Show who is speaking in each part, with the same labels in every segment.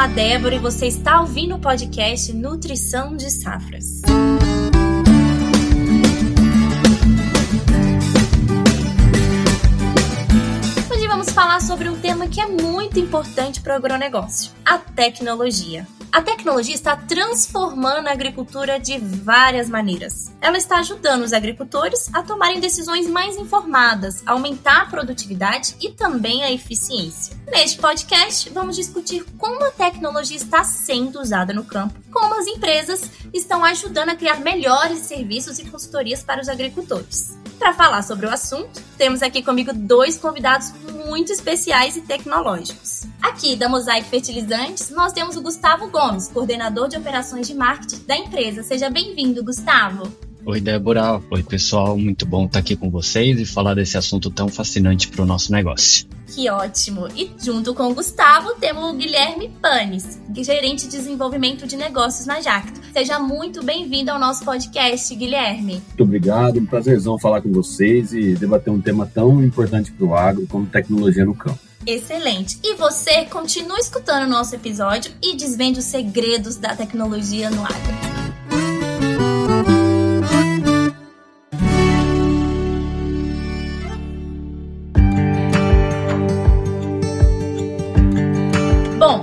Speaker 1: sou a Débora e você está ouvindo o podcast Nutrição de Safras. Hoje vamos falar sobre um tema que é muito importante para o agronegócio: a tecnologia. A tecnologia está transformando a agricultura de várias maneiras. Ela está ajudando os agricultores a tomarem decisões mais informadas, aumentar a produtividade e também a eficiência. Neste podcast, vamos discutir como a tecnologia está sendo usada no campo, como as empresas estão ajudando a criar melhores serviços e consultorias para os agricultores. Para falar sobre o assunto, temos aqui comigo dois convidados muito especiais e tecnológicos. Aqui da Mosaic Fertilizantes, nós temos o Gustavo Gomes, coordenador de operações de marketing da empresa. Seja bem-vindo, Gustavo.
Speaker 2: Oi, Débora. Oi, pessoal. Muito bom estar aqui com vocês e falar desse assunto tão fascinante para o nosso negócio.
Speaker 1: Que ótimo! E junto com o Gustavo temos o Guilherme Panes, gerente de desenvolvimento de negócios na Jacto. Seja muito bem-vindo ao nosso podcast, Guilherme.
Speaker 3: Muito obrigado, um prazerzão falar com vocês e debater um tema tão importante para o agro como tecnologia no campo.
Speaker 1: Excelente. E você continua escutando o nosso episódio e desvende os segredos da tecnologia no agro.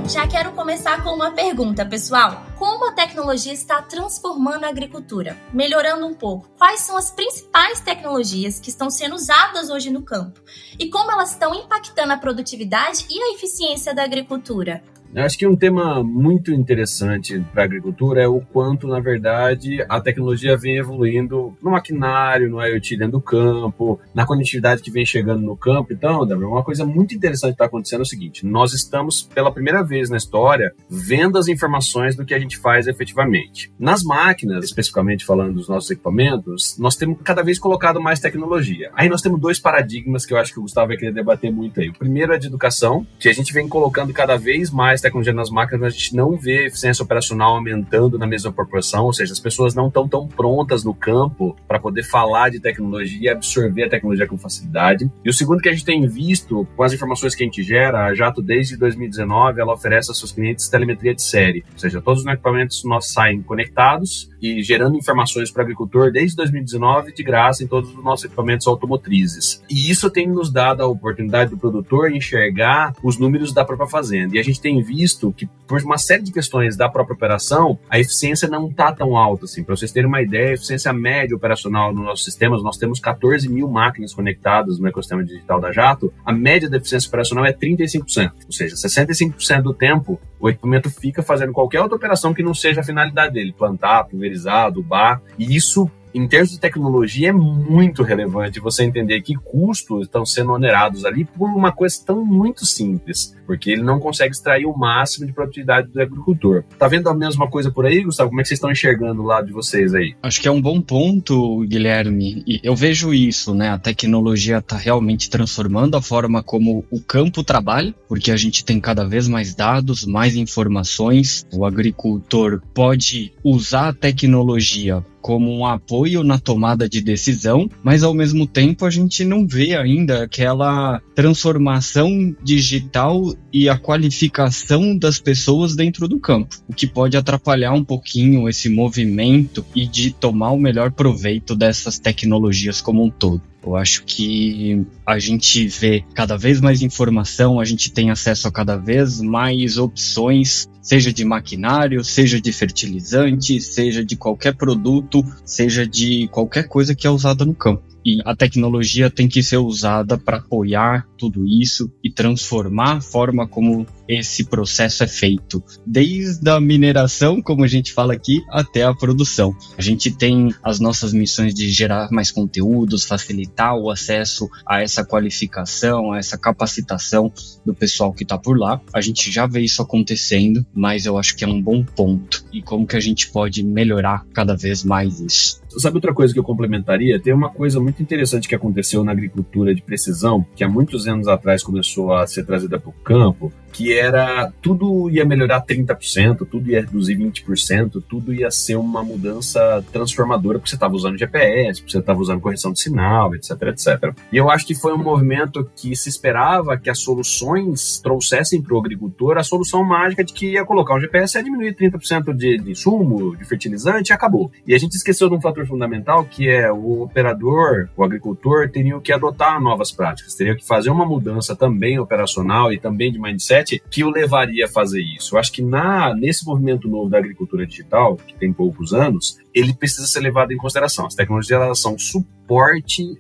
Speaker 1: Já quero começar com uma pergunta, pessoal. Como a tecnologia está transformando a agricultura? Melhorando um pouco, quais são as principais tecnologias que estão sendo usadas hoje no campo? E como elas estão impactando a produtividade e a eficiência da agricultura?
Speaker 3: Eu acho que um tema muito interessante para a agricultura é o quanto, na verdade, a tecnologia vem evoluindo no maquinário, no IoT dentro do campo, na conectividade que vem chegando no campo. Então, Débora, uma coisa muito interessante que está acontecendo é o seguinte: nós estamos, pela primeira vez na história, vendo as informações do que a gente faz efetivamente. Nas máquinas, especificamente falando dos nossos equipamentos, nós temos cada vez colocado mais tecnologia. Aí nós temos dois paradigmas que eu acho que o Gustavo vai querer debater muito aí. O primeiro é de educação, que a gente vem colocando cada vez mais tecnologia nas máquinas, a gente não vê eficiência operacional aumentando na mesma proporção, ou seja, as pessoas não estão tão prontas no campo para poder falar de tecnologia e absorver a tecnologia com facilidade. E o segundo que a gente tem visto, com as informações que a gente gera, a Jato desde 2019, ela oferece aos seus clientes telemetria de série, ou seja, todos os equipamentos nossos saem conectados e gerando informações para o agricultor desde 2019 de graça em todos os nossos equipamentos automotrizes. E isso tem nos dado a oportunidade do produtor enxergar os números da própria fazenda. E a gente tem visto que, por uma série de questões da própria operação, a eficiência não está tão alta assim. Para vocês terem uma ideia, a eficiência média operacional nos nossos sistemas, nós temos 14 mil máquinas conectadas no ecossistema digital da Jato, a média da eficiência operacional é 35%. Ou seja, 65% do tempo o equipamento fica fazendo qualquer outra operação que não seja a finalidade dele, plantar, pulverizar, adubar, e isso em termos de tecnologia, é muito relevante você entender que custos estão sendo onerados ali por uma questão muito simples, porque ele não consegue extrair o máximo de produtividade do agricultor. Tá vendo a mesma coisa por aí, Gustavo? Como é que vocês estão enxergando lá de vocês aí?
Speaker 2: Acho que é um bom ponto, Guilherme. Eu vejo isso, né? A tecnologia está realmente transformando a forma como o campo trabalha, porque a gente tem cada vez mais dados, mais informações. O agricultor pode usar a tecnologia como um apoio na tomada de decisão, mas ao mesmo tempo a gente não vê ainda aquela transformação digital e a qualificação das pessoas dentro do campo, o que pode atrapalhar um pouquinho esse movimento e de tomar o melhor proveito dessas tecnologias como um todo. Eu acho que a gente vê cada vez mais informação, a gente tem acesso a cada vez mais opções, seja de maquinário, seja de fertilizante, seja de qualquer produto, seja de qualquer coisa que é usada no campo. E a tecnologia tem que ser usada para apoiar tudo isso e transformar a forma como esse processo é feito, desde a mineração, como a gente fala aqui, até a produção. A gente tem as nossas missões de gerar mais conteúdos, facilitar o acesso a essa qualificação, a essa capacitação do pessoal que está por lá. A gente já vê isso acontecendo, mas eu acho que é um bom ponto. E como que a gente pode melhorar cada vez mais isso?
Speaker 3: Sabe outra coisa que eu complementaria? Tem uma coisa muito interessante que aconteceu na agricultura de precisão, que há muitos anos atrás começou a ser trazida para o campo, que era tudo ia melhorar 30%, tudo ia reduzir 20%, tudo ia ser uma mudança transformadora, porque você estava usando GPS, porque você estava usando correção de sinal, etc, etc. E eu acho que foi um movimento que se esperava que as soluções trouxessem para o agricultor a solução mágica de que ia colocar um GPS e diminuir 30% de, de insumo, de fertilizante e acabou. E a gente esqueceu de um fator fundamental que é o operador, o agricultor, teriam que adotar novas práticas, teriam que fazer uma mudança também operacional e também de mindset que o levaria a fazer isso. Eu acho que na, nesse movimento novo da agricultura digital, que tem poucos anos, ele precisa ser levado em consideração. As tecnologias elas são suporte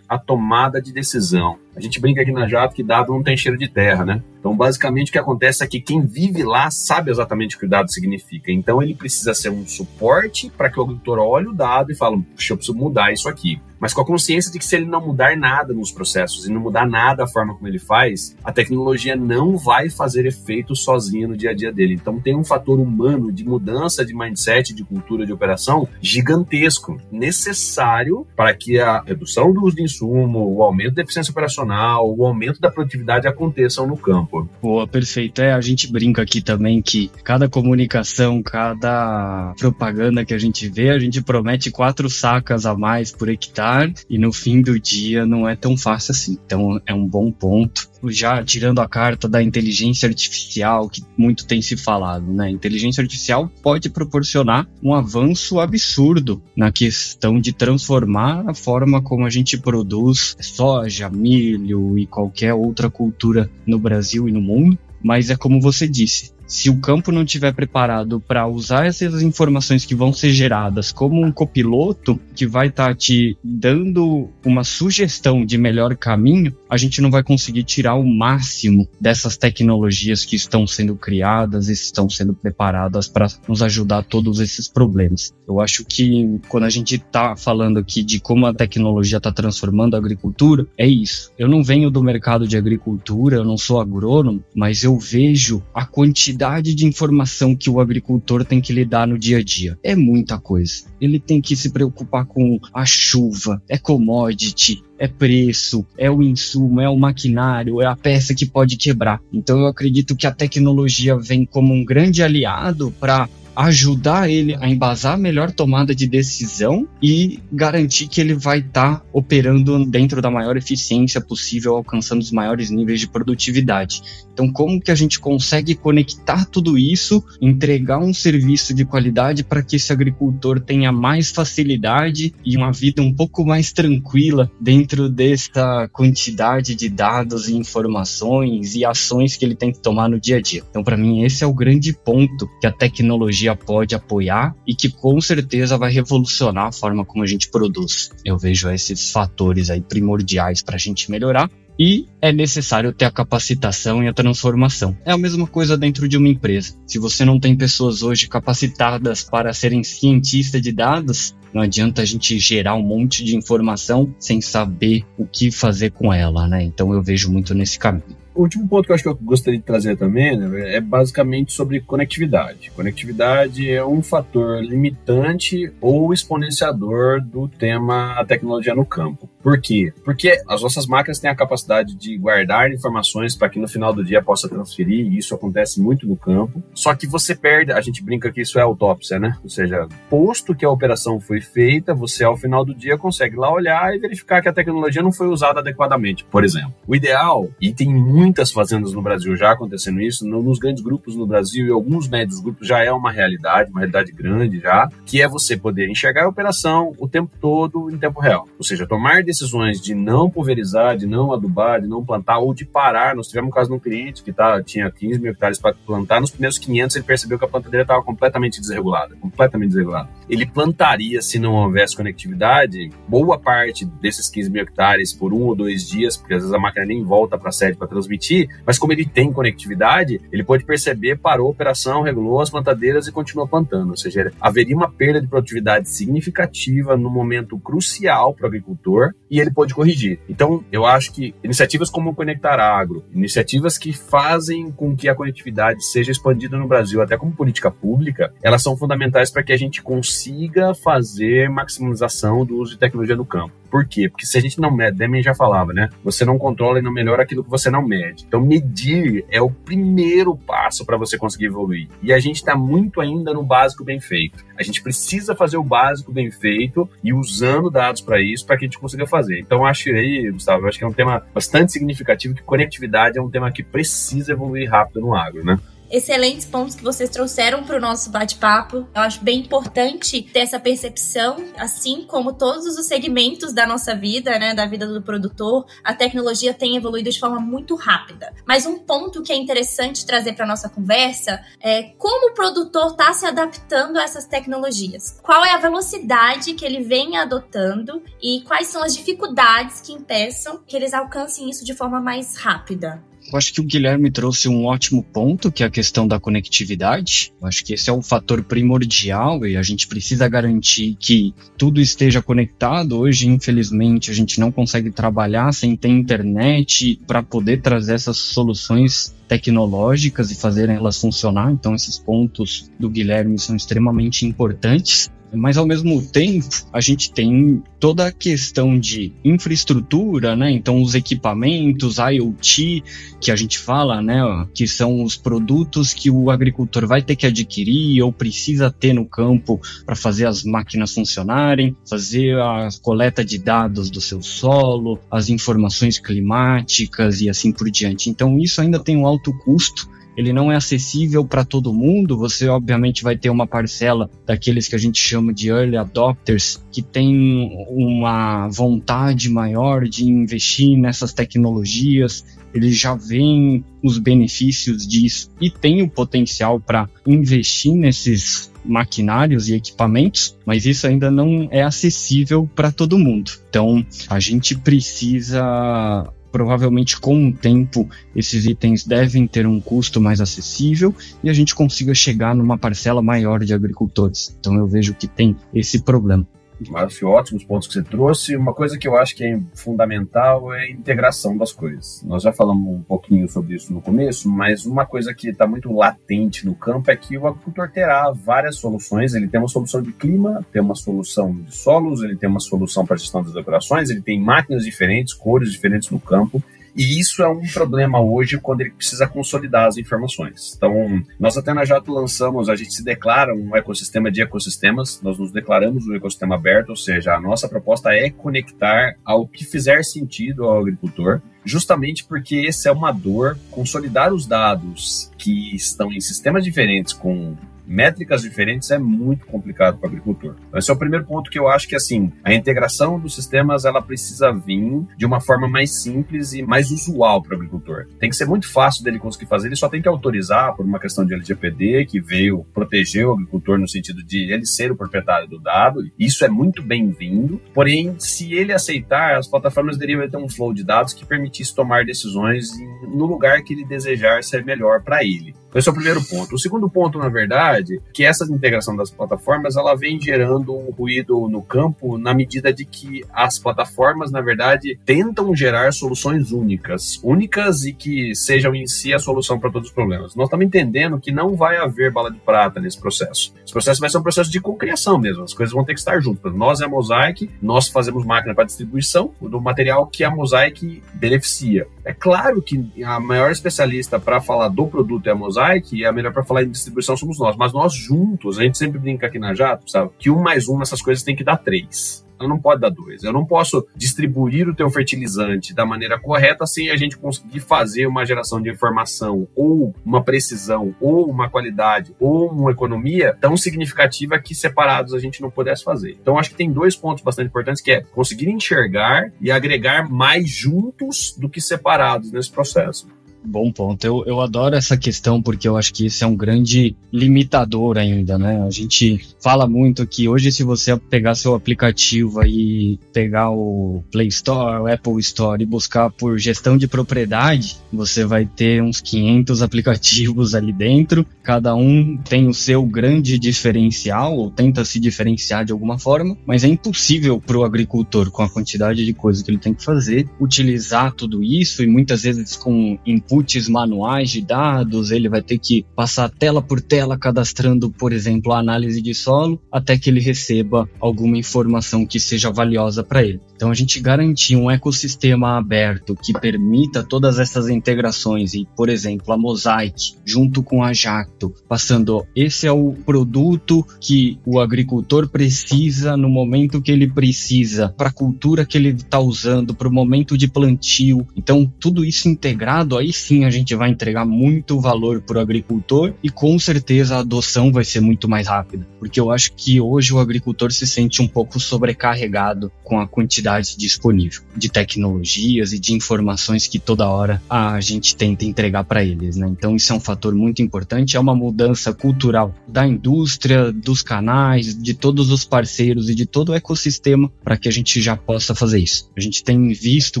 Speaker 3: à tomada de decisão. A gente brinca aqui na Jato que dado não tem cheiro de terra, né? Então, basicamente, o que acontece é que quem vive lá sabe exatamente o que o dado significa. Então, ele precisa ser um suporte para que o agricultor olhe o dado e fale, puxa, eu preciso mudar isso aqui. Mas com a consciência de que se ele não mudar nada nos processos e não mudar nada a forma como ele faz, a tecnologia não vai fazer efeito sozinha no dia a dia dele. Então, tem um fator humano de mudança de mindset, de cultura de operação gigantesco, necessário para que a redução do uso de insumo, o aumento da eficiência operacional, o aumento da produtividade aconteçam no campo.
Speaker 2: Boa, perfeito. É, a gente brinca aqui também que cada comunicação, cada propaganda que a gente vê, a gente promete quatro sacas a mais por hectare e no fim do dia não é tão fácil assim. Então é um bom ponto já tirando a carta da inteligência artificial, que muito tem se falado, né? Inteligência artificial pode proporcionar um avanço absurdo na questão de transformar a forma como a gente produz soja, milho e qualquer outra cultura no Brasil e no mundo. Mas é como você disse, se o campo não estiver preparado para usar essas informações que vão ser geradas como um copiloto que vai estar tá te dando uma sugestão de melhor caminho, a gente não vai conseguir tirar o máximo dessas tecnologias que estão sendo criadas e estão sendo preparadas para nos ajudar a todos esses problemas. Eu acho que quando a gente está falando aqui de como a tecnologia está transformando a agricultura, é isso. Eu não venho do mercado de agricultura, eu não sou agrônomo, mas eu vejo a quantidade quantidade de informação que o agricultor tem que lidar no dia a dia. É muita coisa. Ele tem que se preocupar com a chuva, é commodity, é preço, é o insumo, é o maquinário, é a peça que pode quebrar. Então eu acredito que a tecnologia vem como um grande aliado para ajudar ele a embasar a melhor tomada de decisão e garantir que ele vai estar tá operando dentro da maior eficiência possível, alcançando os maiores níveis de produtividade. Então, como que a gente consegue conectar tudo isso, entregar um serviço de qualidade para que esse agricultor tenha mais facilidade e uma vida um pouco mais tranquila dentro dessa quantidade de dados e informações e ações que ele tem que tomar no dia a dia? Então, para mim, esse é o grande ponto que a tecnologia tecnologia pode apoiar e que com certeza vai revolucionar a forma como a gente produz. Eu vejo esses fatores aí primordiais para a gente melhorar e é necessário ter a capacitação e a transformação. É a mesma coisa dentro de uma empresa. Se você não tem pessoas hoje capacitadas para serem cientistas de dados, não adianta a gente gerar um monte de informação sem saber o que fazer com ela, né? Então eu vejo muito nesse caminho.
Speaker 3: O último ponto que eu acho que eu gostaria de trazer também né, é basicamente sobre conectividade. Conectividade é um fator limitante ou exponenciador do tema tecnologia no campo. Por quê? Porque as nossas máquinas têm a capacidade de guardar informações para que no final do dia possa transferir, e isso acontece muito no campo. Só que você perde, a gente brinca que isso é autópsia, né? Ou seja, posto que a operação foi feita, você ao final do dia consegue lá olhar e verificar que a tecnologia não foi usada adequadamente, por exemplo. O ideal, e tem muito muitas fazendas no Brasil já acontecendo isso, nos grandes grupos no Brasil e alguns médios grupos já é uma realidade, uma realidade grande já, que é você poder enxergar a operação o tempo todo em tempo real. Ou seja, tomar decisões de não pulverizar, de não adubar, de não plantar ou de parar. Nós tivemos um caso de um cliente que tá, tinha 15 mil hectares para plantar, nos primeiros 500 ele percebeu que a planta dele estava completamente desregulada, completamente desregulada. Ele plantaria se não houvesse conectividade, boa parte desses 15 mil hectares por um ou dois dias, porque às vezes a máquina nem volta para a sede para transmitir repetir, mas como ele tem conectividade, ele pode perceber, parou a operação, regulou as plantadeiras e continua plantando. Ou seja, haveria uma perda de produtividade significativa no momento crucial para o agricultor e ele pode corrigir. Então, eu acho que iniciativas como Conectar Agro, iniciativas que fazem com que a conectividade seja expandida no Brasil, até como política pública, elas são fundamentais para que a gente consiga fazer maximização do uso de tecnologia no campo. Por quê? Porque se a gente não mede, Demian já falava, né? Você não controla e não melhora aquilo que você não mede. Então, medir é o primeiro passo para você conseguir evoluir. E a gente está muito ainda no básico bem feito. A gente precisa fazer o básico bem feito e usando dados para isso, para que a gente consiga fazer. Então, acho aí, Gustavo, acho que é um tema bastante significativo que conectividade é um tema que precisa evoluir rápido no agro, né?
Speaker 1: Excelentes pontos que vocês trouxeram para o nosso bate-papo. Eu acho bem importante ter essa percepção, assim como todos os segmentos da nossa vida, né, da vida do produtor, a tecnologia tem evoluído de forma muito rápida. Mas um ponto que é interessante trazer para nossa conversa é como o produtor está se adaptando a essas tecnologias. Qual é a velocidade que ele vem adotando e quais são as dificuldades que impeçam que eles alcancem isso de forma mais rápida.
Speaker 2: Eu acho que o Guilherme trouxe um ótimo ponto, que é a questão da conectividade. Eu acho que esse é um fator primordial e a gente precisa garantir que tudo esteja conectado. Hoje, infelizmente, a gente não consegue trabalhar sem ter internet para poder trazer essas soluções tecnológicas e fazer elas funcionar. Então, esses pontos do Guilherme são extremamente importantes mas ao mesmo tempo a gente tem toda a questão de infraestrutura, né? Então os equipamentos, IoT, que a gente fala, né? Que são os produtos que o agricultor vai ter que adquirir ou precisa ter no campo para fazer as máquinas funcionarem, fazer a coleta de dados do seu solo, as informações climáticas e assim por diante. Então isso ainda tem um alto custo ele não é acessível para todo mundo. Você, obviamente, vai ter uma parcela daqueles que a gente chama de early adopters, que tem uma vontade maior de investir nessas tecnologias. Eles já veem os benefícios disso e tem o potencial para investir nesses maquinários e equipamentos, mas isso ainda não é acessível para todo mundo. Então, a gente precisa provavelmente com o tempo esses itens devem ter um custo mais acessível e a gente consiga chegar numa parcela maior de agricultores. Então eu vejo que tem esse problema.
Speaker 3: Márcio, ótimos pontos que você trouxe. Uma coisa que eu acho que é fundamental é a integração das coisas. Nós já falamos um pouquinho sobre isso no começo, mas uma coisa que está muito latente no campo é que o agricultor terá várias soluções. Ele tem uma solução de clima, tem uma solução de solos, ele tem uma solução para gestão das operações, ele tem máquinas diferentes, cores diferentes no campo. E isso é um problema hoje quando ele precisa consolidar as informações. Então, nós até na Jato lançamos, a gente se declara um ecossistema de ecossistemas, nós nos declaramos um ecossistema aberto, ou seja, a nossa proposta é conectar ao que fizer sentido ao agricultor, justamente porque esse é uma dor, consolidar os dados que estão em sistemas diferentes com métricas diferentes é muito complicado para o agricultor. Então, esse é o primeiro ponto que eu acho que assim a integração dos sistemas ela precisa vir de uma forma mais simples e mais usual para o agricultor. Tem que ser muito fácil dele conseguir fazer. Ele só tem que autorizar por uma questão de LGPD que veio proteger o agricultor no sentido de ele ser o proprietário do dado. Isso é muito bem-vindo. Porém, se ele aceitar, as plataformas deveriam ter um flow de dados que permitisse tomar decisões no lugar que ele desejar ser melhor para ele. Esse é o primeiro ponto. O segundo ponto, na verdade, que essa integração das plataformas ela vem gerando um ruído no campo na medida de que as plataformas, na verdade, tentam gerar soluções únicas, únicas e que sejam em si a solução para todos os problemas. Nós estamos entendendo que não vai haver bala de prata nesse processo. Esse processo vai ser um processo de cocriação mesmo. As coisas vão ter que estar juntas. Nós é a Mosaic, nós fazemos máquina para distribuição do material que a Mosaic beneficia. É claro que a maior especialista para falar do produto é a Mosaic é a melhor para falar em distribuição somos nós. Mas nós juntos, a gente sempre brinca aqui na Jato, sabe? Que um mais um nessas coisas tem que dar três ela não pode dar dois. Eu não posso distribuir o teu fertilizante da maneira correta sem a gente conseguir fazer uma geração de informação ou uma precisão ou uma qualidade ou uma economia tão significativa que separados a gente não pudesse fazer. Então acho que tem dois pontos bastante importantes que é conseguir enxergar e agregar mais juntos do que separados nesse processo.
Speaker 2: Bom ponto. Eu, eu adoro essa questão porque eu acho que isso é um grande limitador ainda, né? A gente fala muito que hoje, se você pegar seu aplicativo aí, pegar o Play Store, o Apple Store e buscar por gestão de propriedade, você vai ter uns 500 aplicativos ali dentro. Cada um tem o seu grande diferencial ou tenta se diferenciar de alguma forma, mas é impossível para o agricultor, com a quantidade de coisas que ele tem que fazer, utilizar tudo isso e muitas vezes com inputs manuais de dados, ele vai ter que passar tela por tela cadastrando, por exemplo, a análise de solo, até que ele receba alguma informação que seja valiosa para ele. Então a gente garantir um ecossistema aberto que permita todas essas integrações e, por exemplo, a Mosaic junto com a Jacto, passando esse é o produto que o agricultor precisa no momento que ele precisa, para a cultura que ele está usando, para o momento de plantio. Então tudo isso integrado, aí sim a gente vai entregar muito valor para o agricultor e com certeza a adoção vai ser muito mais rápida, porque eu acho que hoje o agricultor se sente um pouco sobrecarregado com a quantidade disponível de tecnologias e de informações que toda hora a gente tenta entregar para eles, né? Então isso é um fator muito importante, é uma mudança cultural da indústria, dos canais, de todos os parceiros e de todo o ecossistema para que a gente já possa fazer isso. A gente tem visto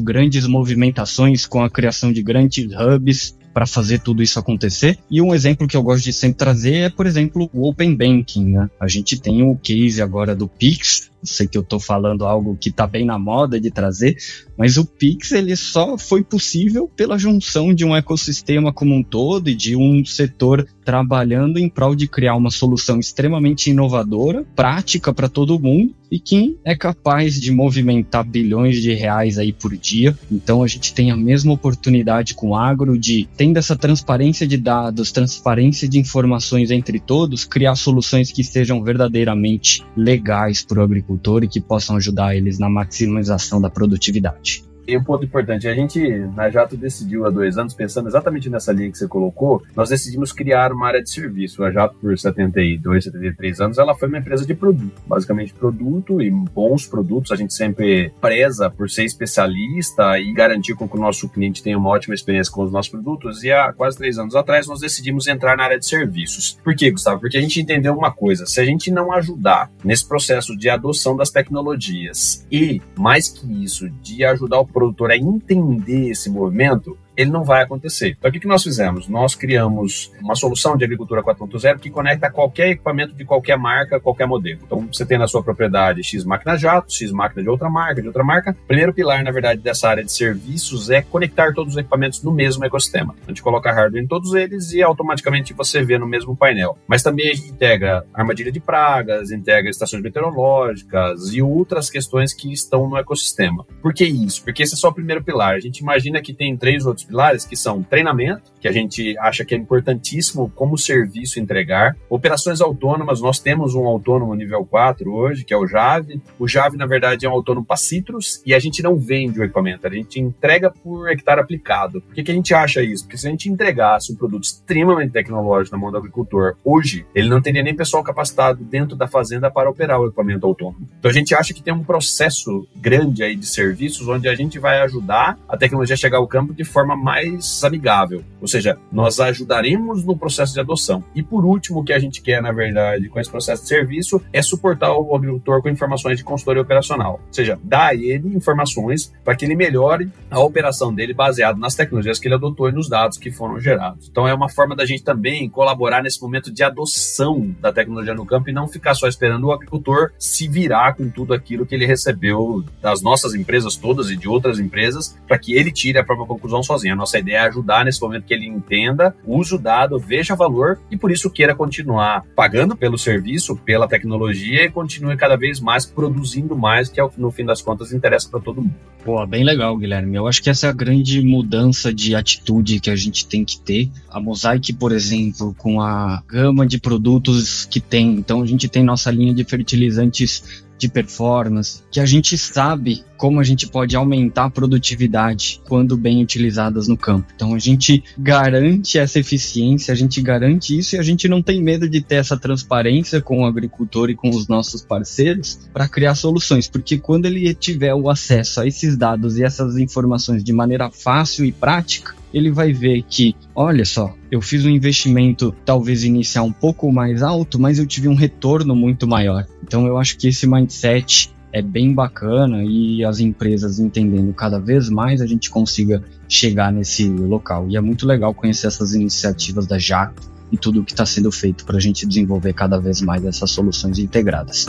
Speaker 2: grandes movimentações com a criação de grandes hubs para fazer tudo isso acontecer. E um exemplo que eu gosto de sempre trazer é, por exemplo, o Open Banking. Né? A gente tem o case agora do Pix, sei que eu estou falando algo que está bem na moda de trazer, mas o Pix ele só foi possível pela junção de um ecossistema como um todo e de um setor trabalhando em prol de criar uma solução extremamente inovadora, prática para todo mundo e que é capaz de movimentar bilhões de reais aí por dia. Então a gente tem a mesma oportunidade com o agro de, tendo essa transparência de dados, transparência de informações entre todos, criar soluções que sejam verdadeiramente legais para o agricultor e que possam ajudar eles na maximização da produtividade.
Speaker 3: E um ponto importante, a gente na Jato decidiu há dois anos, pensando exatamente nessa linha que você colocou, nós decidimos criar uma área de serviço. A Jato, por 72, 73 anos, ela foi uma empresa de produto, basicamente produto e bons produtos. A gente sempre preza por ser especialista e garantir que o nosso cliente tenha uma ótima experiência com os nossos produtos. E há quase três anos atrás, nós decidimos entrar na área de serviços. Por quê, Gustavo? Porque a gente entendeu uma coisa: se a gente não ajudar nesse processo de adoção das tecnologias e, mais que isso, de ajudar o produtor a entender esse movimento, ele não vai acontecer. Então, o que, nós fizemos? Nós criamos uma solução de agricultura 4.0 que conecta qualquer equipamento de qualquer marca, qualquer modelo. Então, você tem na sua propriedade X máquina jato, X máquina de outra marca, de outra marca. O primeiro pilar, na verdade, dessa área de serviços é conectar todos os equipamentos no mesmo ecossistema. A gente coloca hardware em todos eles e automaticamente você vê no mesmo painel. Mas também a gente integra armadilha de pragas, integra estações meteorológicas e outras questões que estão no ecossistema. Por que isso? Porque esse é só o primeiro pilar. A gente imagina que tem três outros pilares, que são treinamento, que a gente acha que é importantíssimo como serviço entregar. Operações autônomas, nós temos um autônomo nível 4 hoje, que é o Jave. O Jave, na verdade, é um autônomo para Citrus e a gente não vende o equipamento, a gente entrega por hectare aplicado. Por que, que a gente acha isso? Porque se a gente entregasse um produto extremamente tecnológico na mão do agricultor, hoje, ele não teria nem pessoal capacitado dentro da fazenda para operar o equipamento autônomo. Então a gente acha que tem um processo grande aí de serviços onde a gente vai ajudar a tecnologia a chegar ao campo de forma mais amigável. Ou seja, nós ajudaremos no processo de adoção. E por último, o que a gente quer, na verdade, com esse processo de serviço é suportar o agricultor com informações de consultoria operacional. Ou seja, dar a ele informações para que ele melhore a operação dele baseado nas tecnologias que ele adotou e nos dados que foram gerados. Então é uma forma da gente também colaborar nesse momento de adoção da tecnologia no campo e não ficar só esperando o agricultor se virar com tudo aquilo que ele recebeu das nossas empresas todas e de outras empresas para que ele tire a própria conclusão sozinho. A nossa ideia é ajudar nesse momento que ele entenda, use o dado, veja valor e por isso queira continuar pagando pelo serviço, pela tecnologia e continue cada vez mais produzindo mais, que é o que no fim das contas interessa para todo mundo.
Speaker 2: Pô, bem legal, Guilherme. Eu acho que essa é a grande mudança de atitude que a gente tem que ter. A Mosaic, por exemplo, com a gama de produtos que tem. Então, a gente tem nossa linha de fertilizantes de performance, que a gente sabe como a gente pode aumentar a produtividade quando bem utilizadas no campo. Então a gente garante essa eficiência, a gente garante isso e a gente não tem medo de ter essa transparência com o agricultor e com os nossos parceiros para criar soluções, porque quando ele tiver o acesso a esses dados e essas informações de maneira fácil e prática, ele vai ver que, olha só, eu fiz um investimento talvez inicial um pouco mais alto, mas eu tive um retorno muito maior. Então eu acho que esse mindset é bem bacana e as empresas entendendo cada vez mais a gente consiga chegar nesse local. E é muito legal conhecer essas iniciativas da Jacto e tudo o que está sendo feito para a gente desenvolver cada vez mais essas soluções integradas.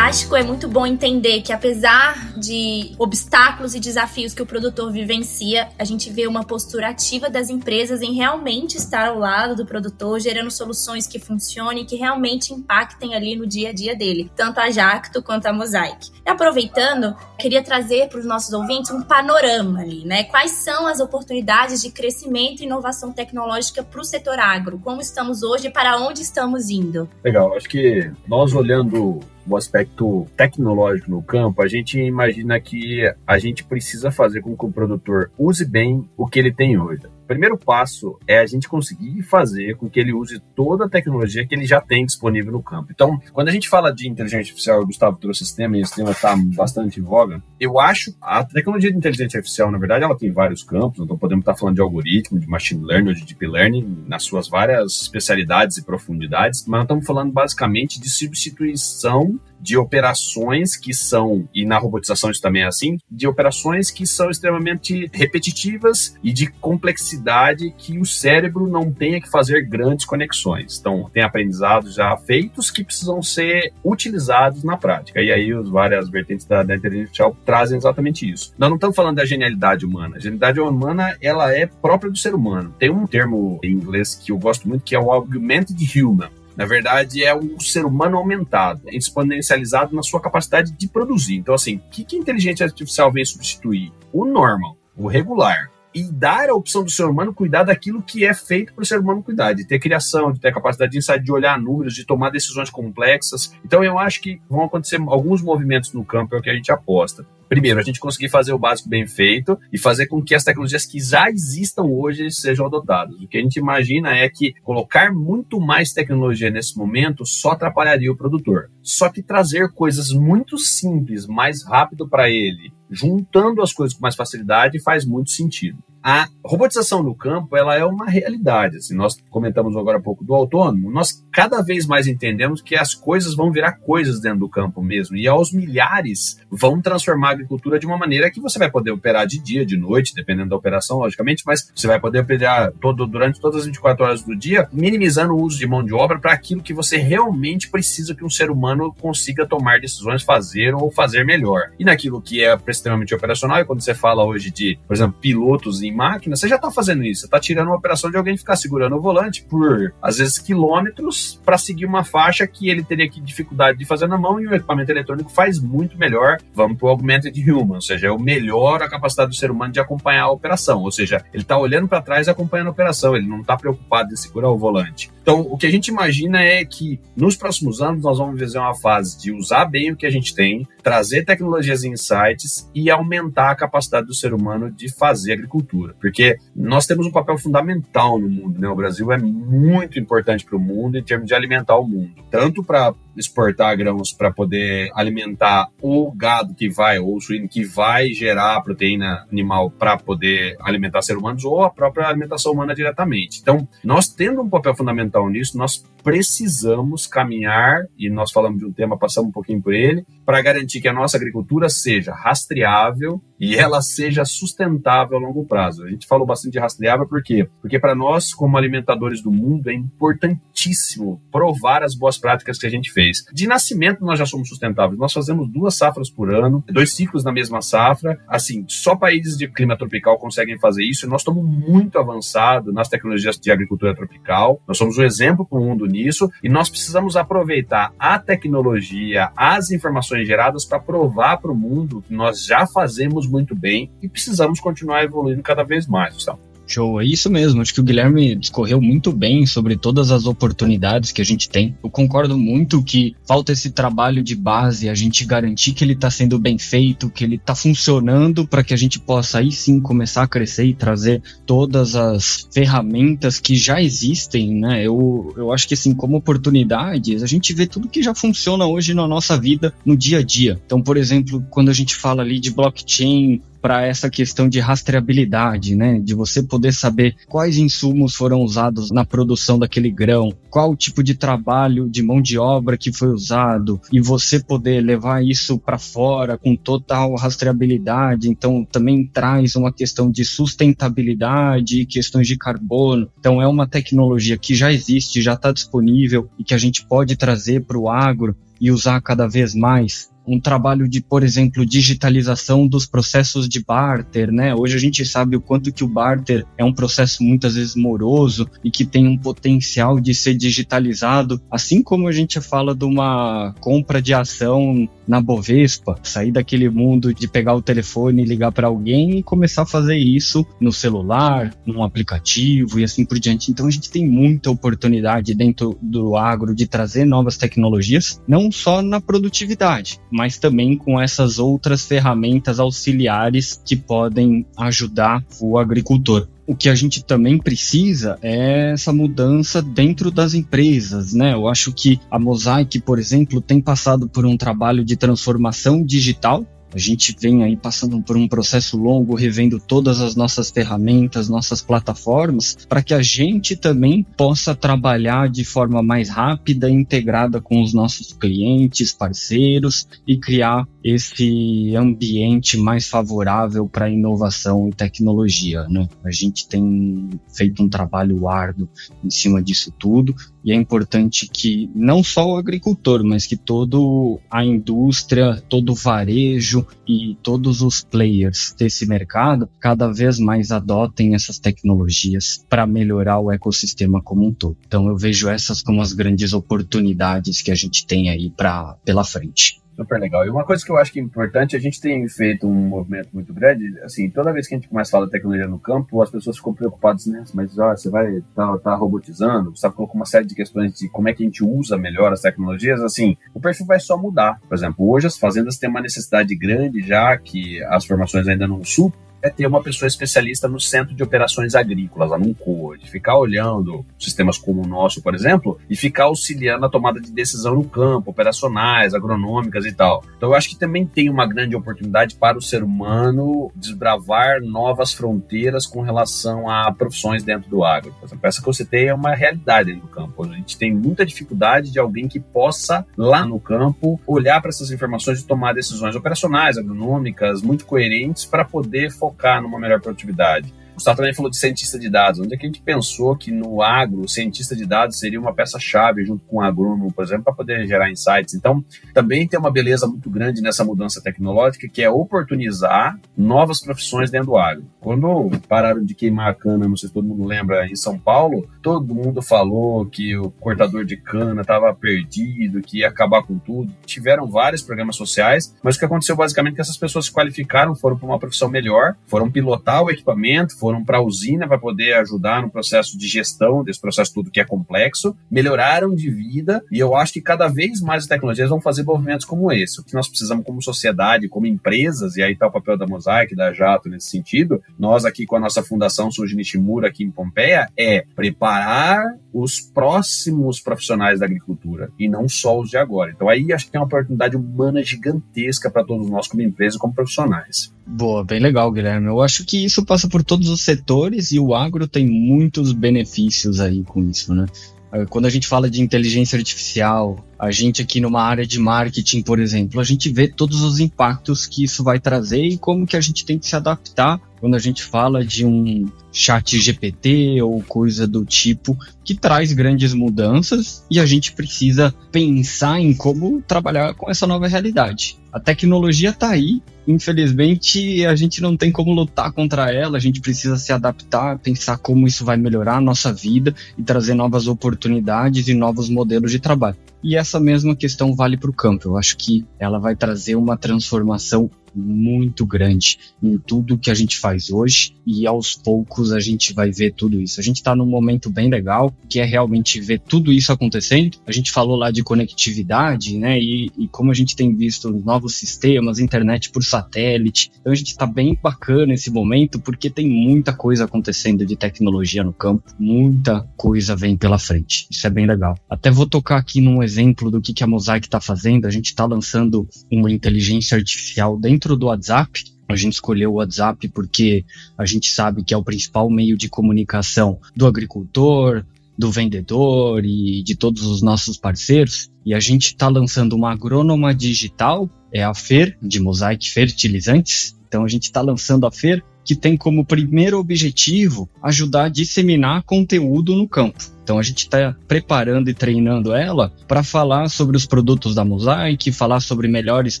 Speaker 1: É muito bom entender que apesar de obstáculos e desafios que o produtor vivencia, a gente vê uma postura ativa das empresas em realmente estar ao lado do produtor, gerando soluções que funcionem, que realmente impactem ali no dia a dia dele, tanto a Jacto quanto a Mosaic. E aproveitando, queria trazer para os nossos ouvintes um panorama ali, né? Quais são as oportunidades de crescimento e inovação tecnológica para o setor agro? Como estamos hoje e para onde estamos indo?
Speaker 3: Legal, acho que nós olhando o aspecto tecnológico no campo, a gente imagina que a gente precisa fazer com que o produtor use bem o que ele tem hoje primeiro passo é a gente conseguir fazer com que ele use toda a tecnologia que ele já tem disponível no campo. Então, quando a gente fala de inteligência artificial, o Gustavo trouxe esse tema e esse tema está bastante em voga, eu acho a tecnologia de inteligência artificial, na verdade, ela tem vários campos, então podemos estar falando de algoritmo, de machine learning ou de deep learning, nas suas várias especialidades e profundidades, mas nós estamos falando basicamente de substituição de operações que são, e na robotização isso também é assim, de operações que são extremamente repetitivas e de complexidade que o cérebro não tenha que fazer grandes conexões. Então, tem aprendizados já feitos que precisam ser utilizados na prática. E aí, as várias vertentes da, da inteligência artificial trazem exatamente isso. Nós não estamos falando da genialidade humana. A genialidade humana, ela é própria do ser humano. Tem um termo em inglês que eu gosto muito, que é o augmented human na verdade, é um ser humano aumentado, exponencializado na sua capacidade de produzir. Então, assim, o que, que a inteligência artificial vem substituir? O normal, o regular e dar a opção do ser humano cuidar daquilo que é feito para o ser humano cuidar, de ter criação, de ter capacidade de insight, de olhar números, de tomar decisões complexas. Então eu acho que vão acontecer alguns movimentos no campo, é o que a gente aposta. Primeiro, a gente conseguir fazer o básico bem feito e fazer com que as tecnologias que já existam hoje sejam adotadas. O que a gente imagina é que colocar muito mais tecnologia nesse momento só atrapalharia o produtor. Só que trazer coisas muito simples, mais rápido para ele, juntando as coisas com mais facilidade, faz muito sentido a robotização no campo ela é uma realidade. Assim, nós comentamos agora há pouco do autônomo, nós cada vez mais entendemos que as coisas vão virar coisas dentro do campo mesmo, e aos milhares vão transformar a agricultura de uma maneira que você vai poder operar de dia, de noite, dependendo da operação, logicamente, mas você vai poder operar todo, durante todas as 24 horas do dia, minimizando o uso de mão de obra para aquilo que você realmente precisa que um ser humano consiga tomar decisões, fazer ou fazer melhor. E naquilo que é extremamente operacional, e quando você fala hoje de, por exemplo, pilotos em em máquina, você já está fazendo isso. Você está tirando uma operação de alguém ficar segurando o volante por, às vezes, quilômetros para seguir uma faixa que ele teria que dificuldade de fazer na mão e o equipamento eletrônico faz muito melhor. Vamos para o augmented human, ou seja, é o melhor a capacidade do ser humano de acompanhar a operação. Ou seja, ele está olhando para trás acompanhando a operação, ele não está preocupado em segurar o volante. Então, o que a gente imagina é que nos próximos anos nós vamos viver uma fase de usar bem o que a gente tem, trazer tecnologias e insights e aumentar a capacidade do ser humano de fazer agricultura. Porque nós temos um papel fundamental no mundo, né? O Brasil é muito importante para o mundo em termos de alimentar o mundo, tanto para exportar grãos para poder alimentar o gado que vai, ou o suíno que vai gerar proteína animal para poder alimentar seres humanos, ou a própria alimentação humana diretamente. Então, nós tendo um papel fundamental nisso, nós precisamos caminhar, e nós falamos de um tema, passamos um pouquinho por ele, para garantir que a nossa agricultura seja rastreável e ela seja sustentável a longo prazo. A gente falou bastante de rastreável por quê? Porque para nós, como alimentadores do mundo, é importantíssimo provar as boas práticas que a gente fez. De nascimento, nós já somos sustentáveis. Nós fazemos duas safras por ano, dois ciclos na mesma safra. Assim, só países de clima tropical conseguem fazer isso. Nós estamos muito avançados nas tecnologias de agricultura tropical. Nós somos um exemplo para o mundo nisso e nós precisamos aproveitar a tecnologia, as informações geradas para provar para o mundo que nós já fazemos muito bem e precisamos continuar evoluindo cada vez mais. Então.
Speaker 2: Show, é isso mesmo. Acho que o Guilherme discorreu muito bem sobre todas as oportunidades que a gente tem. Eu concordo muito que falta esse trabalho de base, a gente garantir que ele está sendo bem feito, que ele está funcionando para que a gente possa aí sim começar a crescer e trazer todas as ferramentas que já existem, né? Eu, eu acho que assim, como oportunidades, a gente vê tudo que já funciona hoje na nossa vida no dia a dia. Então, por exemplo, quando a gente fala ali de blockchain, para essa questão de rastreabilidade, né? De você poder saber quais insumos foram usados na produção daquele grão, qual tipo de trabalho de mão de obra que foi usado e você poder levar isso para fora com total rastreabilidade. Então, também traz uma questão de sustentabilidade e questões de carbono. Então, é uma tecnologia que já existe, já está disponível e que a gente pode trazer para o agro e usar cada vez mais um trabalho de, por exemplo, digitalização dos processos de barter, né? Hoje a gente sabe o quanto que o barter é um processo muitas vezes moroso e que tem um potencial de ser digitalizado, assim como a gente fala de uma compra de ação na Bovespa, sair daquele mundo de pegar o telefone ligar para alguém e começar a fazer isso no celular, num aplicativo e assim por diante. Então a gente tem muita oportunidade dentro do agro de trazer novas tecnologias, não só na produtividade, mas também com essas outras ferramentas auxiliares que podem ajudar o agricultor o que a gente também precisa é essa mudança dentro das empresas, né? Eu acho que a Mosaic, por exemplo, tem passado por um trabalho de transformação digital a gente vem aí passando por um processo longo, revendo todas as nossas ferramentas, nossas plataformas, para que a gente também possa trabalhar de forma mais rápida, integrada com os nossos clientes, parceiros e criar esse ambiente mais favorável para inovação e tecnologia. Né? A gente tem feito um trabalho árduo em cima disso tudo e é importante que não só o agricultor, mas que todo a indústria, todo o varejo e todos os players desse mercado cada vez mais adotem essas tecnologias para melhorar o ecossistema como um todo. Então eu vejo essas como as grandes oportunidades que a gente tem aí para pela frente.
Speaker 3: Super legal. E uma coisa que eu acho que é importante, a gente tem feito um movimento muito grande, assim, toda vez que a gente começa a falar de tecnologia no campo, as pessoas ficam preocupadas, né? Mas, ó, você vai tá, tá robotizando, você colocou uma série de questões de como é que a gente usa melhor as tecnologias, assim, o perfil vai só mudar. Por exemplo, hoje as fazendas têm uma necessidade grande já que as formações ainda não supram, é ter uma pessoa especialista no centro de operações agrícolas, lá num COA, ficar olhando sistemas como o nosso, por exemplo, e ficar auxiliando a tomada de decisão no campo, operacionais, agronômicas e tal. Então eu acho que também tem uma grande oportunidade para o ser humano desbravar novas fronteiras com relação a profissões dentro do agro. Por exemplo, essa que você tem é uma realidade no campo. A gente tem muita dificuldade de alguém que possa, lá no campo, olhar para essas informações e tomar decisões operacionais, agronômicas, muito coerentes para poder focar focar numa melhor produtividade. Gustavo também falou de cientista de dados. Onde é que a gente pensou que no agro, o cientista de dados seria uma peça-chave junto com o agrônomo, por exemplo, para poder gerar insights? Então, também tem uma beleza muito grande nessa mudança tecnológica, que é oportunizar novas profissões dentro do agro. Quando pararam de queimar a cana, não sei se todo mundo lembra, em São Paulo, todo mundo falou que o cortador de cana estava perdido, que ia acabar com tudo. Tiveram vários programas sociais, mas o que aconteceu basicamente é que essas pessoas se qualificaram, foram para uma profissão melhor, foram pilotar o equipamento, foram foram para a usina para poder ajudar no processo de gestão desse processo tudo que é complexo, melhoraram de vida e eu acho que cada vez mais as tecnologias vão fazer movimentos como esse. O que nós precisamos como sociedade, como empresas, e aí está o papel da Mosaic, da Jato nesse sentido, nós aqui com a nossa fundação Suji Nishimura aqui em Pompeia, é preparar os próximos profissionais da agricultura e não só os de agora. Então aí acho que tem uma oportunidade humana gigantesca para todos nós como empresa e como profissionais.
Speaker 2: Boa, bem legal, Guilherme. Eu acho que isso passa por todos os setores e o agro tem muitos benefícios aí com isso, né? Eh, quando a gente fala de inteligência artificial, a gente aqui numa área de marketing, por exemplo, a gente vê todos os impactos que isso vai trazer e como que a gente tem que se adaptar quando a gente fala de um chat GPT ou coisa do tipo que traz grandes mudanças e a gente precisa pensar em como trabalhar com essa nova realidade. A tecnologia está aí, infelizmente a gente não tem como lutar contra ela, a gente precisa se adaptar, pensar como isso vai melhorar a nossa vida e trazer novas oportunidades e novos modelos de trabalho. E essa mesma questão vale para o campo. Eu acho que ela vai trazer uma transformação muito grande em tudo que a gente faz hoje e aos poucos a gente vai ver tudo isso. A gente está num momento bem legal que é realmente ver tudo isso acontecendo. A gente falou lá de conectividade, né? E, e como a gente tem visto novos sistemas, internet por satélite. Então a gente está bem bacana esse momento porque tem muita coisa acontecendo de tecnologia no campo, muita coisa vem pela frente. Isso é bem legal. Até vou tocar aqui num exemplo do que, que a Mosaic está fazendo. A gente está lançando uma inteligência artificial dentro do WhatsApp. A gente escolheu o WhatsApp porque a gente sabe que é o principal meio de comunicação do agricultor, do vendedor e de todos os nossos parceiros. E a gente está lançando uma agrônoma digital, é a FER, de Mosaic Fertilizantes. Então a gente está lançando a FER, que tem como primeiro objetivo ajudar a disseminar conteúdo no campo. Então a gente está preparando e treinando ela para falar sobre os produtos da Mosaic, falar sobre melhores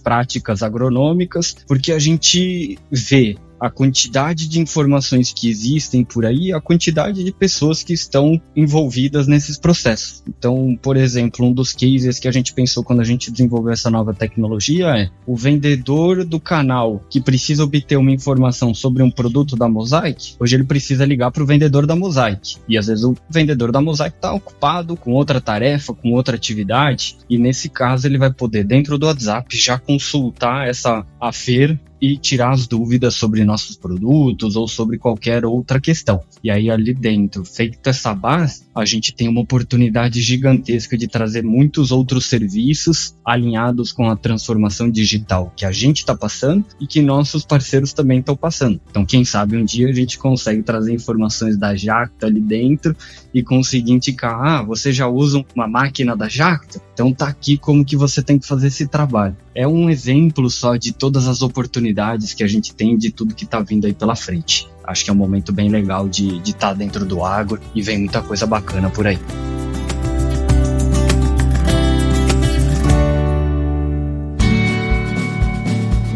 Speaker 2: práticas agronômicas, porque a gente vê a quantidade de informações que existem por aí, a quantidade de pessoas que estão envolvidas nesses processos. Então, por exemplo, um dos cases que a gente pensou quando a gente desenvolveu essa nova tecnologia é o vendedor do canal que precisa obter uma informação sobre um produto da Mosaic, hoje ele precisa ligar para o vendedor da Mosaic. E às vezes o vendedor da Mosaic está ocupado com outra tarefa, com outra atividade, e nesse caso ele vai poder, dentro do WhatsApp, já consultar essa AFER e tirar as dúvidas sobre nossos produtos ou sobre qualquer outra questão. E aí ali dentro, feita essa base, a gente tem uma oportunidade gigantesca de trazer muitos outros serviços alinhados com a transformação digital que a gente está passando e que nossos parceiros também estão passando. Então, quem sabe um dia a gente consegue trazer informações da Jacta ali dentro e conseguir indicar, ah, você já usa uma máquina da Jacta? Então tá aqui como que você tem que fazer esse trabalho. É um exemplo só de todas as oportunidades que a gente tem de tudo que está vindo aí pela frente. Acho que é um momento bem legal de estar tá dentro do agro e vem muita coisa bacana por aí.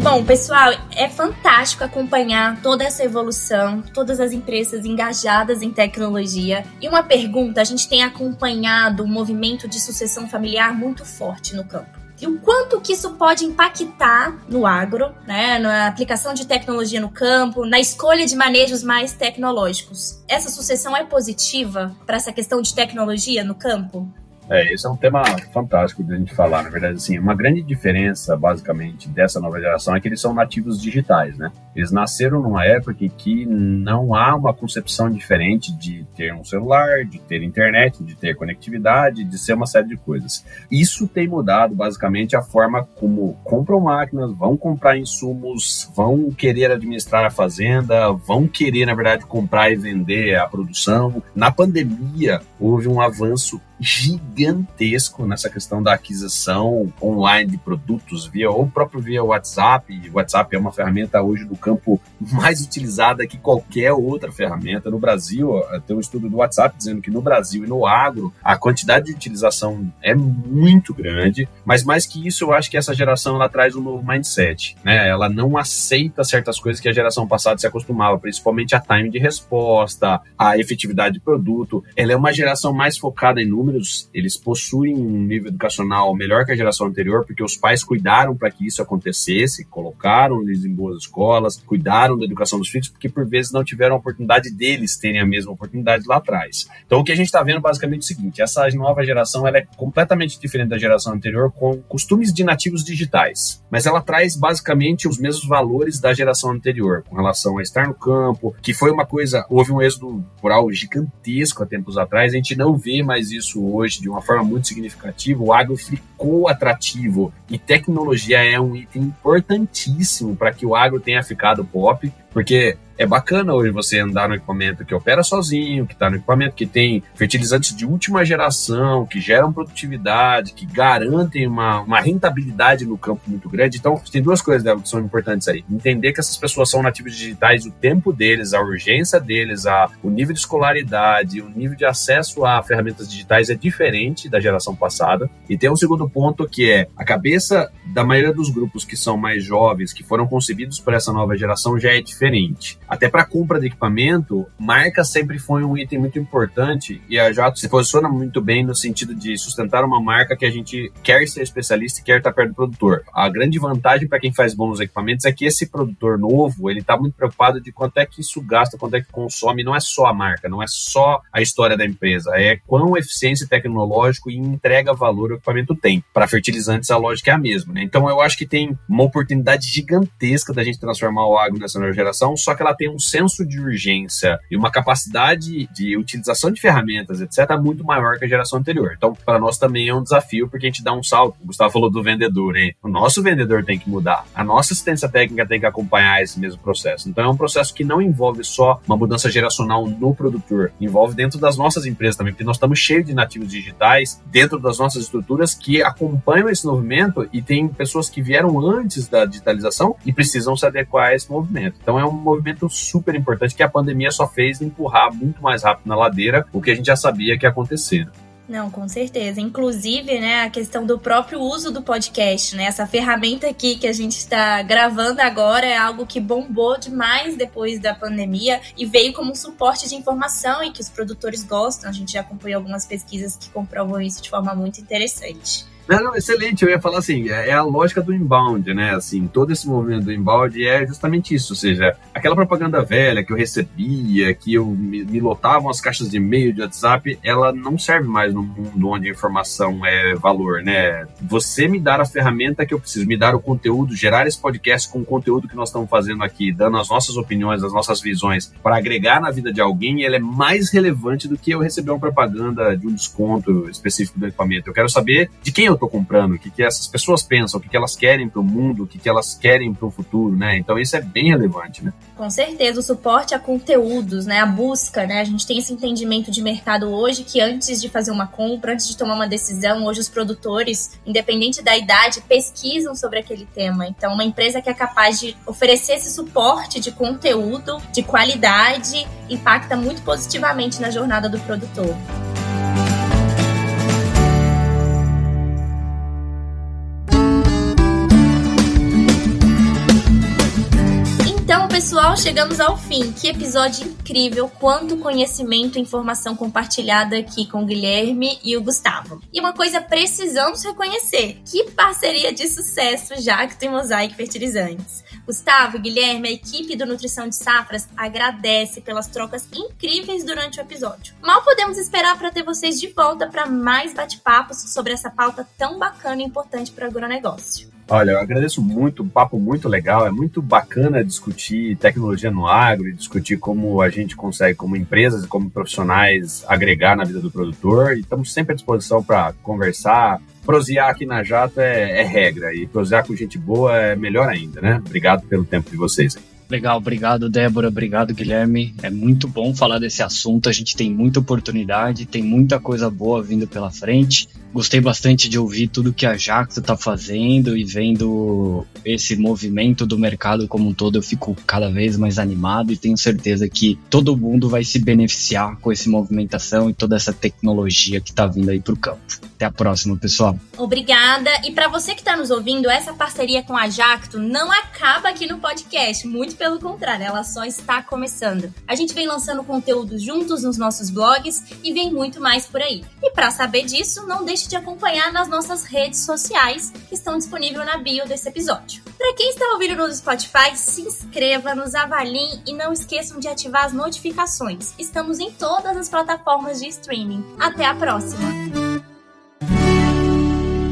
Speaker 1: Bom, pessoal, é fantástico acompanhar toda essa evolução, todas as empresas engajadas em tecnologia. E uma pergunta: a gente tem acompanhado um movimento de sucessão familiar muito forte no campo e o quanto que isso pode impactar no agro, né, na aplicação de tecnologia no campo, na escolha de manejos mais tecnológicos. Essa sucessão é positiva para essa questão de tecnologia no campo?
Speaker 3: É, esse é um tema fantástico de a gente falar, na verdade, assim, uma grande diferença, basicamente, dessa nova geração é que eles são nativos digitais, né? Eles nasceram numa época em que não há uma concepção diferente de ter um celular, de ter internet, de ter conectividade, de ser uma série de coisas. Isso tem mudado, basicamente, a forma como compram máquinas, vão comprar insumos, vão querer administrar a fazenda, vão querer, na verdade, comprar e vender a produção. Na pandemia, houve um avanço gigantesco nessa questão da aquisição online de produtos via ou próprio via WhatsApp. WhatsApp é uma ferramenta hoje do campo mais utilizada que qualquer outra ferramenta. No Brasil, tem um estudo do WhatsApp dizendo que no Brasil e no agro a quantidade de utilização é muito grande, mas mais que isso, eu acho que essa geração ela traz um novo mindset, né? Ela não aceita certas coisas que a geração passada se acostumava, principalmente a time de resposta, a efetividade de produto. Ela é uma geração mais focada em números números, eles possuem um nível educacional melhor que a geração anterior, porque os pais cuidaram para que isso acontecesse, colocaram eles em boas escolas, cuidaram da educação dos filhos, porque por vezes não tiveram a oportunidade deles terem a mesma oportunidade lá atrás. Então o que a gente está vendo basicamente é o seguinte: essa nova geração ela é completamente diferente da geração anterior, com costumes de nativos digitais, mas ela traz basicamente os mesmos valores da geração anterior, com relação a estar no campo, que foi uma coisa, houve um êxodo rural gigantesco há tempos atrás, a gente não vê mais isso isso hoje de uma forma muito significativa, o agro ficou atrativo e tecnologia é um item importantíssimo para que o agro tenha ficado pop, porque é bacana hoje você andar no equipamento que opera sozinho, que está no equipamento que tem fertilizantes de última geração, que geram produtividade, que garantem uma, uma rentabilidade no campo muito grande. Então, tem duas coisas né, que são importantes aí. Entender que essas pessoas são nativos digitais, o tempo deles, a urgência deles, a, o nível de escolaridade, o nível de acesso a ferramentas digitais é diferente da geração passada. E tem um segundo ponto que é a cabeça da maioria dos grupos que são mais jovens, que foram concebidos por essa nova geração, já é diferente. Até para compra de equipamento, marca sempre foi um item muito importante e a Jato se posiciona muito bem no sentido de sustentar uma marca que a gente quer ser especialista e quer estar perto do produtor. A grande vantagem para quem faz bons equipamentos é que esse produtor novo, ele está muito preocupado de quanto é que isso gasta, quanto é que consome, não é só a marca, não é só a história da empresa, é quão eficiência tecnológico e entrega valor o equipamento tem. Para fertilizantes a lógica é a mesma, né? Então eu acho que tem uma oportunidade gigantesca da gente transformar o agro nessa nova geração, só que ela tem um senso de urgência e uma capacidade de utilização de ferramentas, etc, muito maior que a geração anterior. Então, para nós também é um desafio porque a gente dá um salto. O Gustavo falou do vendedor, né? O nosso vendedor tem que mudar. A nossa assistência técnica tem que acompanhar esse mesmo processo. Então é um processo que não envolve só uma mudança geracional no produtor, envolve dentro das nossas empresas também, porque nós estamos cheios de nativos digitais dentro das nossas estruturas que acompanham esse movimento e tem pessoas que vieram antes da digitalização e precisam se adequar a esse movimento. Então é um movimento super importante que a pandemia só fez empurrar muito mais rápido na ladeira o que a gente já sabia que ia acontecer.
Speaker 1: Não, com certeza. Inclusive, né, a questão do próprio uso do podcast, né? Essa ferramenta aqui que a gente está gravando agora é algo que bombou demais depois da pandemia e veio como um suporte de informação e que os produtores gostam. A gente já acompanhou algumas pesquisas que comprovam isso de forma muito interessante.
Speaker 3: Não, não, excelente. Eu ia falar assim, é, é a lógica do inbound, né? Assim, todo esse movimento do inbound é justamente isso. Ou seja, aquela propaganda velha que eu recebia, que eu me, me lotavam as caixas de e-mail, de WhatsApp, ela não serve mais no mundo onde a informação é valor, né? Você me dar a ferramenta que eu preciso, me dar o conteúdo, gerar esse podcast com o conteúdo que nós estamos fazendo aqui, dando as nossas opiniões, as nossas visões, para agregar na vida de alguém, ela é mais relevante do que eu receber uma propaganda de um desconto específico do equipamento. Eu quero saber de quem eu eu estou comprando, o que, que essas pessoas pensam, o que, que elas querem para o mundo, o que, que elas querem para o futuro, né? Então isso é bem relevante, né?
Speaker 1: Com certeza, o suporte a conteúdos, né? A busca, né? A gente tem esse entendimento de mercado hoje que antes de fazer uma compra, antes de tomar uma decisão, hoje os produtores, independente da idade, pesquisam sobre aquele tema. Então, uma empresa que é capaz de oferecer esse suporte de conteúdo, de qualidade, impacta muito positivamente na jornada do produtor. Pessoal, chegamos ao fim. Que episódio incrível! Quanto conhecimento e informação compartilhada aqui com o Guilherme e o Gustavo. E uma coisa precisamos reconhecer: que parceria de sucesso Jacto e Mosaic Fertilizantes. Gustavo, Guilherme, a equipe do Nutrição de Safras agradece pelas trocas incríveis durante o episódio. Mal podemos esperar para ter vocês de volta para mais bate-papos sobre essa pauta tão bacana e importante para o agronegócio.
Speaker 3: Olha, eu agradeço muito, um papo muito legal. É muito bacana discutir tecnologia no agro e discutir como a gente consegue, como empresas e como profissionais, agregar na vida do produtor. E estamos sempre à disposição para conversar. Prosear aqui na Jato é, é regra e prosear com gente boa é melhor ainda, né? Obrigado pelo tempo de vocês.
Speaker 2: Legal, obrigado Débora, obrigado Guilherme. É muito bom falar desse assunto. A gente tem muita oportunidade, tem muita coisa boa vindo pela frente. Gostei bastante de ouvir tudo que a Jacto está fazendo e vendo esse movimento do mercado como um todo. Eu fico cada vez mais animado e tenho certeza que todo mundo vai se beneficiar com essa movimentação e toda essa tecnologia que está vindo aí para o campo. Até a próxima, pessoal.
Speaker 1: Obrigada. E para você que está nos ouvindo, essa parceria com a Jacto não acaba aqui no podcast. Muito pelo contrário, ela só está começando. A gente vem lançando conteúdo juntos nos nossos blogs e vem muito mais por aí. E para saber disso, não deixe de acompanhar nas nossas redes sociais que estão disponíveis na bio desse episódio. Para quem está ouvindo no Spotify, se inscreva, nos avaliem e não esqueçam de ativar as notificações. Estamos em todas as plataformas de streaming. Até a próxima!